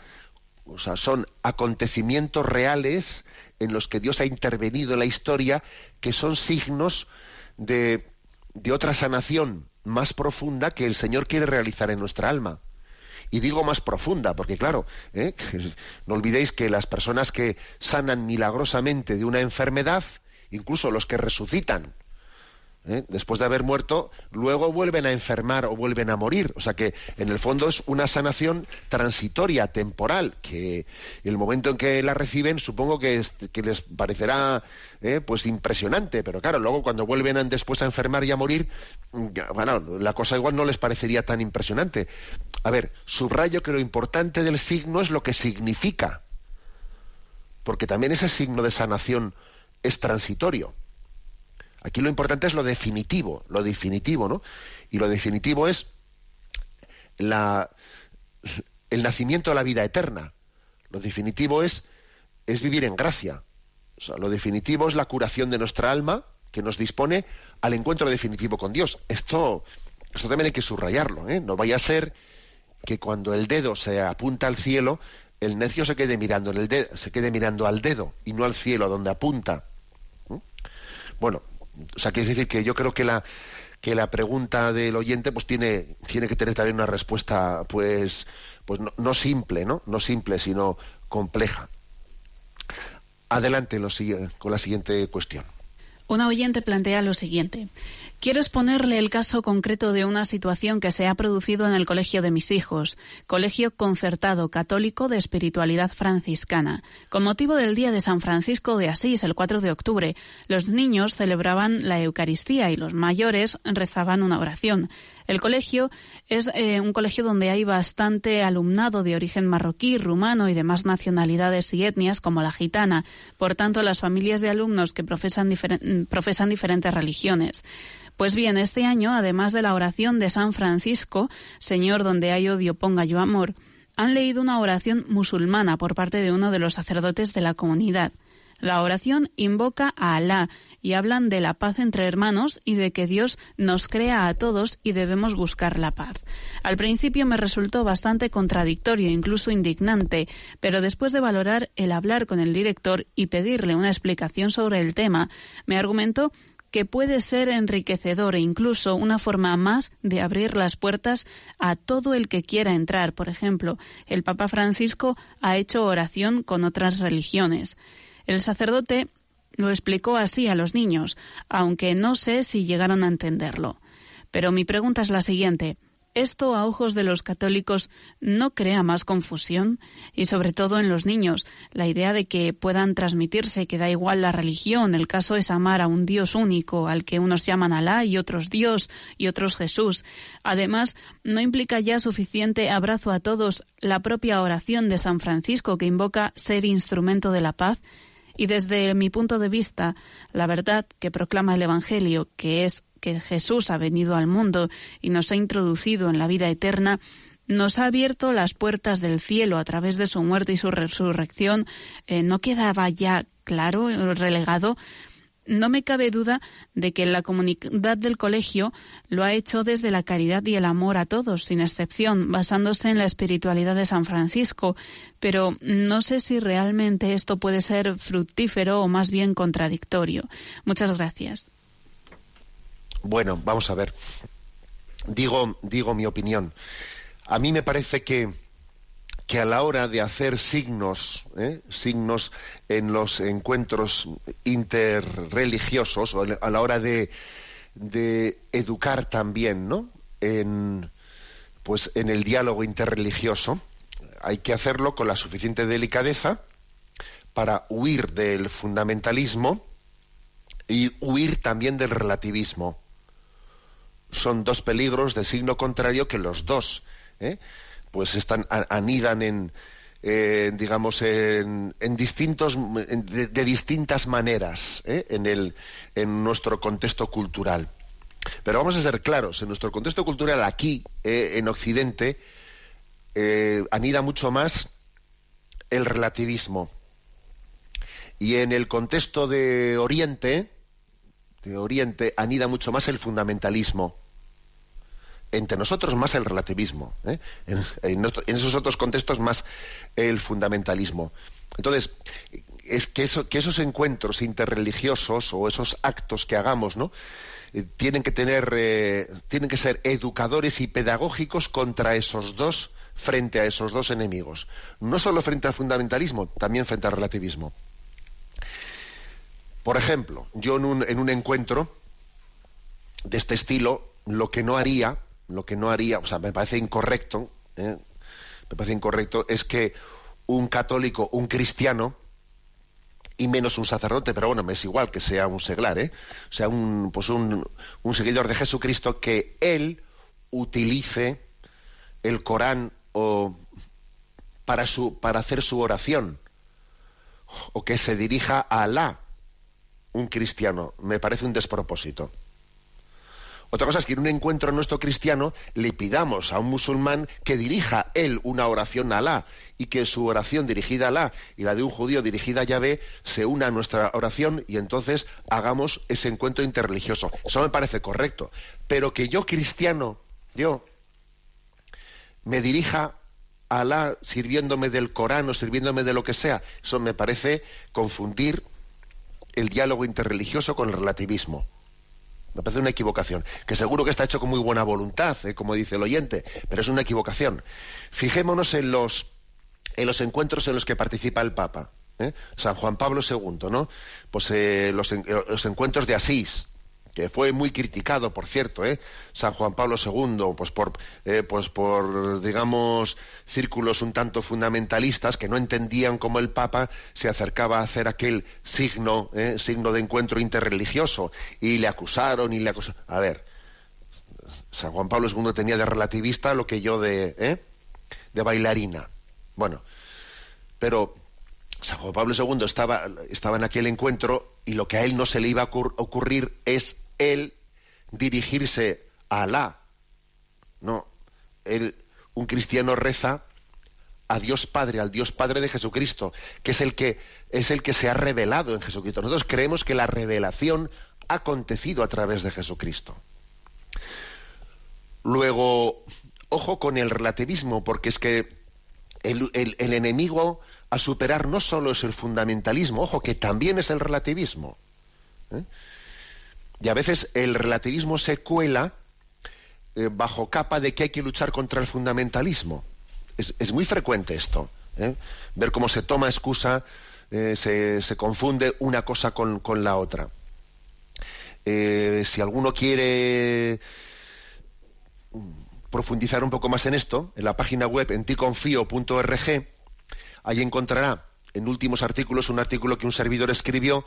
o sea, son acontecimientos reales en los que Dios ha intervenido en la historia, que son signos de, de otra sanación más profunda que el Señor quiere realizar en nuestra alma. Y digo más profunda, porque claro, ¿eh? no olvidéis que las personas que sanan milagrosamente de una enfermedad, incluso los que resucitan, ¿eh? después de haber muerto, luego vuelven a enfermar o vuelven a morir. O sea que en el fondo es una sanación transitoria, temporal, que el momento en que la reciben supongo que, les parecerá ¿eh? pues impresionante, pero claro, luego cuando vuelven después a enfermar y a morir, bueno, la cosa igual no les parecería tan impresionante. A ver, subrayo que lo importante del signo es lo que significa, porque también ese signo de sanación es transitorio. Aquí lo importante es lo definitivo, lo definitivo, ¿no? Y lo definitivo es el nacimiento de la vida eterna. Lo definitivo es, es vivir en gracia. O sea, lo definitivo es la curación de nuestra alma que nos dispone al encuentro definitivo con Dios. Esto, esto también hay que subrayarlo. ¿eh? No vaya a ser que cuando el dedo se apunta al cielo, el necio se quede mirando, en el dedo, se quede mirando al dedo y no al cielo, a donde apunta. Bueno, o sea, quiere decir que yo creo que la que la pregunta del oyente pues tiene tiene que tener también una respuesta pues pues no, simple, ¿no? No simple, sino compleja. Adelante con la siguiente cuestión. Una oyente plantea lo siguiente. Quiero exponerle el caso concreto de una situación que se ha producido en el colegio de mis hijos, colegio concertado católico de espiritualidad franciscana. Con motivo del Día de San Francisco de Asís, el 4 de octubre, los niños celebraban la Eucaristía y los mayores rezaban una oración. El colegio es eh, un colegio donde hay bastante alumnado de origen marroquí, rumano y demás nacionalidades y etnias como la gitana. Por tanto, las familias de alumnos que profesan, profesan diferentes religiones. Pues bien, este año, además de la oración de San Francisco, Señor, donde hay odio, ponga yo amor, han leído una oración musulmana por parte de uno de los sacerdotes de la comunidad. La oración invoca a Alá y hablan de la paz entre hermanos y de que Dios nos crea a todos y debemos buscar la paz. Al principio me resultó bastante contradictorio, incluso indignante, pero después de valorar el hablar con el director y pedirle una explicación sobre el tema, me argumentó que puede ser enriquecedor e incluso una forma más de abrir las puertas a todo el que quiera entrar. Por ejemplo, el Papa Francisco ha hecho oración con otras religiones. El sacerdote lo explicó así a los niños, aunque no sé si llegaron a entenderlo. Pero mi pregunta es la siguiente. ¿Esto a ojos de los católicos no crea más confusión? Y sobre todo en los niños, la idea de que puedan transmitirse que da igual la religión, el caso es amar a un Dios único, al que unos llaman Alá y otros Dios y otros Jesús. Además, ¿no implica ya suficiente abrazo a todos la propia oración de San Francisco que invoca ser instrumento de la paz? Y desde mi punto de vista, la verdad que proclama el Evangelio, que es que Jesús ha venido al mundo y nos ha introducido en la vida eterna, nos ha abierto las puertas del cielo a través de su muerte y su resurrección, eh, no quedaba ya claro, relegado no me cabe duda de que la comunidad del colegio lo ha hecho desde la caridad y el amor a todos, sin excepción, basándose en la espiritualidad de San Francisco, pero no sé si realmente esto puede ser fructífero o más bien contradictorio. Muchas gracias. Bueno, vamos a ver. Digo, digo mi opinión. A mí me parece que que a la hora de hacer signos, ¿eh? signos en los encuentros interreligiosos, o a la hora de, educar también, ¿no? En, pues en el diálogo interreligioso, hay que hacerlo con la suficiente delicadeza para huir del fundamentalismo y huir también del relativismo. Son dos peligros de signo contrario que los dos ¿eh? Pues están anidan en digamos en, distintos de, distintas maneras ¿eh? en el en nuestro contexto cultural. Pero vamos a ser claros en nuestro contexto cultural aquí eh, en Occidente eh, anida mucho más el relativismo. Y en el contexto de Oriente de Oriente anida mucho más el fundamentalismo entre nosotros más el relativismo, ¿eh? en, esos otros contextos más el fundamentalismo. Entonces, es que, eso, que esos encuentros interreligiosos o esos actos que hagamos, ¿no? Eh, tienen que tener, eh, tienen que ser educadores y pedagógicos contra esos dos, frente a esos dos enemigos. No solo frente al fundamentalismo, también frente al relativismo. Por ejemplo, yo en un, en un encuentro de este estilo, lo que no haría, lo que no haría, o sea, me parece incorrecto, ¿eh? me parece incorrecto, es que un católico, un cristiano, y menos un sacerdote, pero bueno, me es igual que sea un seglar, ¿eh? O sea, un, pues un, un seguidor de Jesucristo, que él utilice el Corán o para, su, para hacer su oración, o que se dirija a Alá, un cristiano, me parece un despropósito. Otra cosa es que en un encuentro nuestro cristiano le pidamos a un musulmán que dirija él una oración a Alá y que su oración dirigida a Alá y la de un judío dirigida a Yahvé se una a nuestra oración y entonces hagamos ese encuentro interreligioso. Eso me parece correcto. Pero que yo cristiano, yo, me dirija a Alá sirviéndome del Corán o sirviéndome de lo que sea, eso me parece confundir el diálogo interreligioso con el relativismo. Me parece una equivocación, que seguro que está hecho con muy buena voluntad, eh, como dice el oyente, pero es una equivocación. Fijémonos en los, en los encuentros en los que participa el Papa. ¿eh? San Juan Pablo II, ¿no? Pues eh, los, los encuentros de Asís, que fue muy criticado, por cierto, ¿eh? San Juan Pablo II, pues por, eh, pues por, digamos, círculos un tanto fundamentalistas que no entendían cómo el Papa se acercaba a hacer aquel signo, ¿eh? signo de encuentro interreligioso, y le acusaron y le acusaron. A ver, San Juan Pablo II tenía de relativista lo que yo de, ¿eh? de bailarina. Bueno, pero San Juan Pablo II estaba, en aquel encuentro y lo que a él no se le iba a ocurrir es él dirigirse a Alá. No, él, un cristiano reza a Dios Padre, al Dios Padre de Jesucristo, que es el que es el que se ha revelado en Jesucristo. Nosotros creemos que la revelación ha acontecido a través de Jesucristo. Luego, ojo con el relativismo, porque es que el, el enemigo a superar no solo es el fundamentalismo, ojo, que también es el relativismo. ¿eh? Y a veces el relativismo se cuela eh, bajo capa de que hay que luchar contra el fundamentalismo. Es, muy frecuente esto, ¿eh? ver cómo se toma excusa, se, se, confunde una cosa con, con la otra. si alguno quiere profundizar un poco más en esto, en la página web en ticonfío.org, Ahí encontrará en últimos artículos un artículo que un servidor escribió,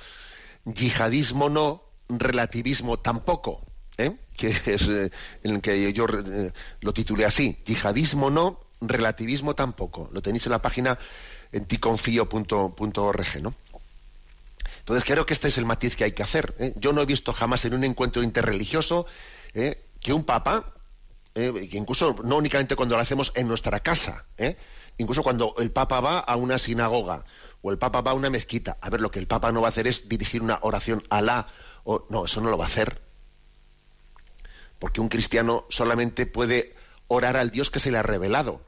yihadismo no, relativismo tampoco, ¿eh? que es eh, en el que yo eh, lo titulé así, yihadismo no, relativismo tampoco. Lo tenéis en la página en ticonfío.org, ¿no? Entonces creo que este es el matiz que hay que hacer. Yo no he visto jamás en un encuentro interreligioso que un papa, que incluso no únicamente cuando lo hacemos en nuestra casa, incluso cuando el Papa va a una sinagoga o el Papa va a una mezquita, a ver, lo que el Papa no va a hacer es dirigir una oración a la... O, no, eso no lo va a hacer. Porque un cristiano solamente puede orar al Dios que se le ha revelado.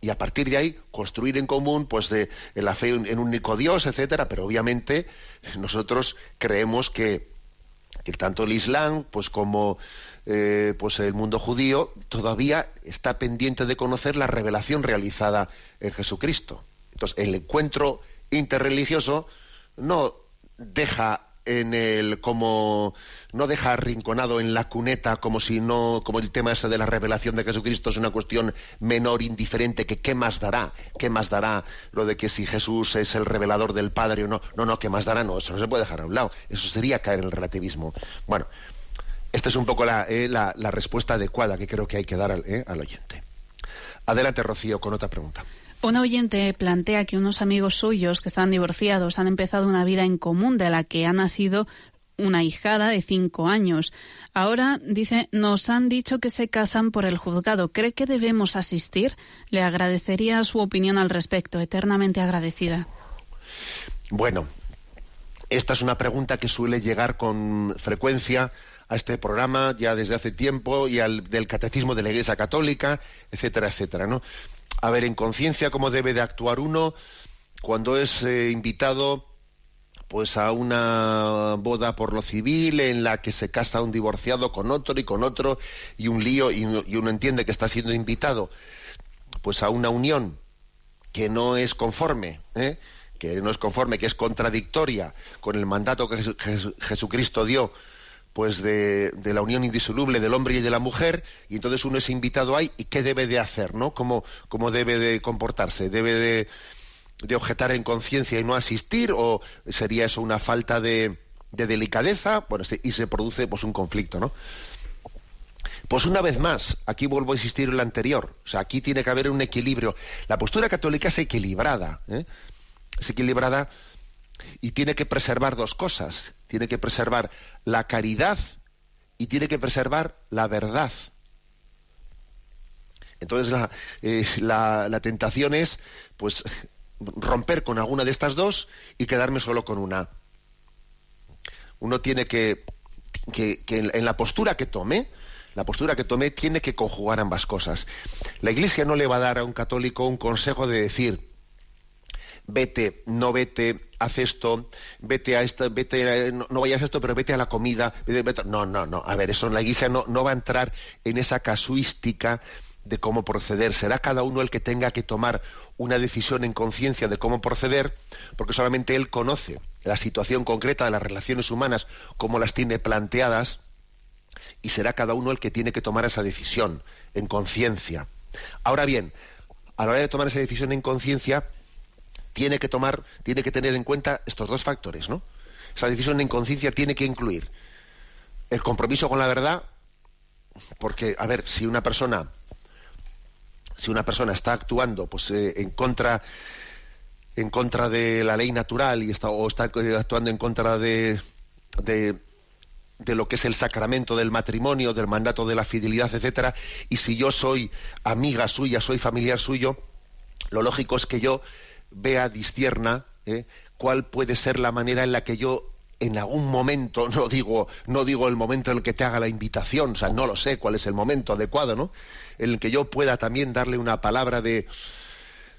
Y a partir de ahí construir en común pues de, la fe en un único Dios, etcétera, pero obviamente nosotros creemos que, que tanto el Islam pues como eh, pues el mundo judío todavía está pendiente de conocer la revelación realizada en Jesucristo. Entonces, el encuentro interreligioso no deja en el como no deja arrinconado en la cuneta como si no como el tema ese de la revelación de Jesucristo es una cuestión menor indiferente que qué más dará qué más dará lo de que si Jesús es el revelador del Padre o no. No no qué más dará no eso no se puede dejar a un lado. Eso sería caer en el relativismo. Bueno esta es un poco eh, la, respuesta adecuada que creo que hay que dar al, eh, al oyente. Adelante, Rocío, con otra pregunta. Un oyente plantea que unos amigos suyos que están divorciados han empezado una vida en común de la que ha nacido una hijada de cinco años. Ahora, dice, nos han dicho que se casan por el juzgado. ¿Cree que debemos asistir? Le agradecería su opinión al respecto, eternamente agradecida. Bueno, esta es una pregunta que suele llegar con frecuencia a este programa ya desde hace tiempo y al del catecismo de la Iglesia Católica, etcétera, etcétera, ¿no? A ver, en conciencia, cómo debe de actuar uno cuando es eh, invitado pues a una boda por lo civil en la que se casa un divorciado con otro y con otro y un lío y, uno entiende que está siendo invitado pues a una unión que no es conforme, ¿eh? que no es conforme, que es contradictoria con el mandato que Jesucristo dio pues de, la unión indisoluble del hombre y de la mujer, y entonces uno es invitado ahí, ¿y qué debe de hacer? ¿no? ¿Cómo, cómo debe de comportarse? ¿Debe de, de objetar en conciencia y no asistir? ¿O sería eso una falta de, de delicadeza? Bueno, y se produce pues un conflicto, ¿no? Pues una vez más, aquí vuelvo a insistir en lo anterior, o sea, aquí tiene que haber un equilibrio. La postura católica es equilibrada, ¿eh? es equilibrada y tiene que preservar dos cosas. Tiene que preservar la caridad y tiene que preservar la verdad. Entonces la, la, tentación es, pues, romper con alguna de estas dos y quedarme solo con una. Uno tiene que, que, que en la postura que tome, la postura que tome tiene que conjugar ambas cosas. La Iglesia no le va a dar a un católico un consejo de decir, vete, no vete, haz esto, vete a esto, vete, no, vayas a esto, pero vete a la comida. No, no, no. A ver, eso la Iglesia no, no va a entrar en esa casuística de cómo proceder. Será cada uno el que tenga que tomar una decisión en conciencia de cómo proceder, porque solamente él conoce la situación concreta de las relaciones humanas, cómo las tiene planteadas, y será cada uno el que tiene que tomar esa decisión en conciencia. Ahora bien, a la hora de tomar esa decisión en conciencia, tiene que tomar, tiene que tener en cuenta estos dos factores, ¿no? Esa decisión en conciencia tiene que incluir el compromiso con la verdad, porque, a ver, si una persona, si una persona está actuando, pues eh, en contra en contra de la ley natural y está, o está actuando en contra de, de, de lo que es el sacramento del matrimonio, del mandato de la fidelidad, etcétera, y si yo soy amiga suya, soy familiar suyo, lo lógico es que yo vea discierna ¿eh? cuál puede ser la manera en la que yo en algún momento, no digo, no digo el momento en el que te haga la invitación, o sea, no lo sé cuál es el momento adecuado, ¿no? En el que yo pueda también darle una palabra de,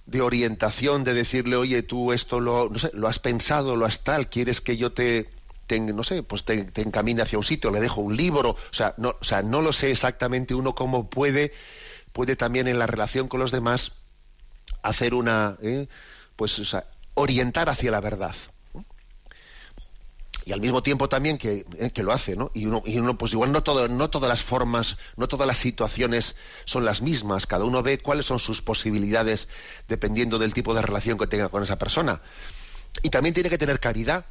de orientación, de decirle, oye, tú esto lo, no sé, lo has pensado, lo has tal, quieres que yo te, no sé, pues te, te, encamine hacia un sitio, le dejo un libro, o sea, no, o sea, no lo sé exactamente uno cómo puede, puede también en la relación con los demás hacer una, ¿eh? Pues o sea, orientar hacia la verdad. Y al mismo tiempo también que, eh, que lo hace, ¿no? Y uno, y uno, pues igual no, todo, no todas las formas, no todas las situaciones son las mismas. Cada uno ve cuáles son sus posibilidades dependiendo del tipo de relación que tenga con esa persona. Y también tiene que tener caridad.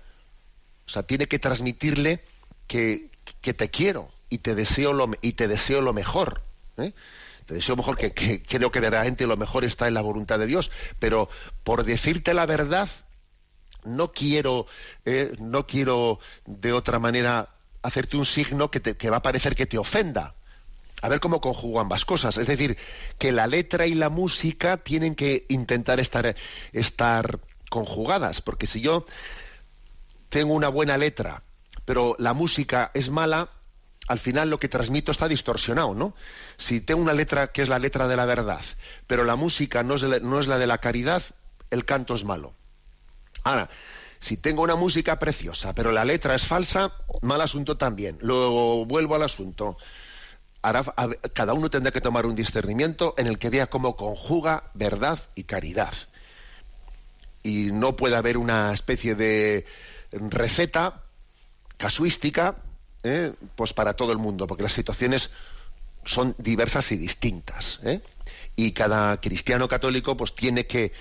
O sea, tiene que transmitirle que, que te quiero y te deseo lo, y te deseo lo mejor. ¿eh? Te deseo mejor que, creo que verdaderamente lo mejor está en la voluntad de Dios, pero por decirte la verdad, no quiero, eh, no quiero de otra manera hacerte un signo que, que va a parecer que te ofenda. A ver cómo conjugo ambas cosas. Es decir, que la letra y la música tienen que intentar estar, estar conjugadas, porque si yo tengo una buena letra, pero la música es mala, al final lo que transmito está distorsionado, ¿no? Si tengo una letra que es la letra de la verdad, pero la música no es, la de la caridad, el canto es malo. Ahora, si tengo una música preciosa, pero la letra es falsa, mal asunto también. Luego vuelvo al asunto. Ahora, cada uno tendrá que tomar un discernimiento en el que vea cómo conjuga verdad y caridad. Y no puede haber una especie de receta casuística ¿eh? pues para todo el mundo, porque las situaciones son diversas y distintas. ¿eh? Y cada cristiano católico pues tiene que,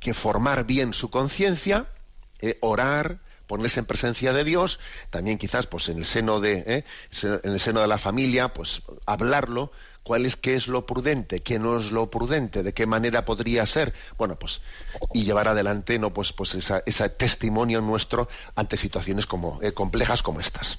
que formar bien su conciencia, eh, orar, ponerse en presencia de Dios, también quizás pues en el seno de en el seno de la familia, pues hablarlo, cuál es qué es lo prudente, qué no es lo prudente, de qué manera podría ser, bueno, pues y llevar adelante no pues pues ese testimonio nuestro ante situaciones como complejas como estas.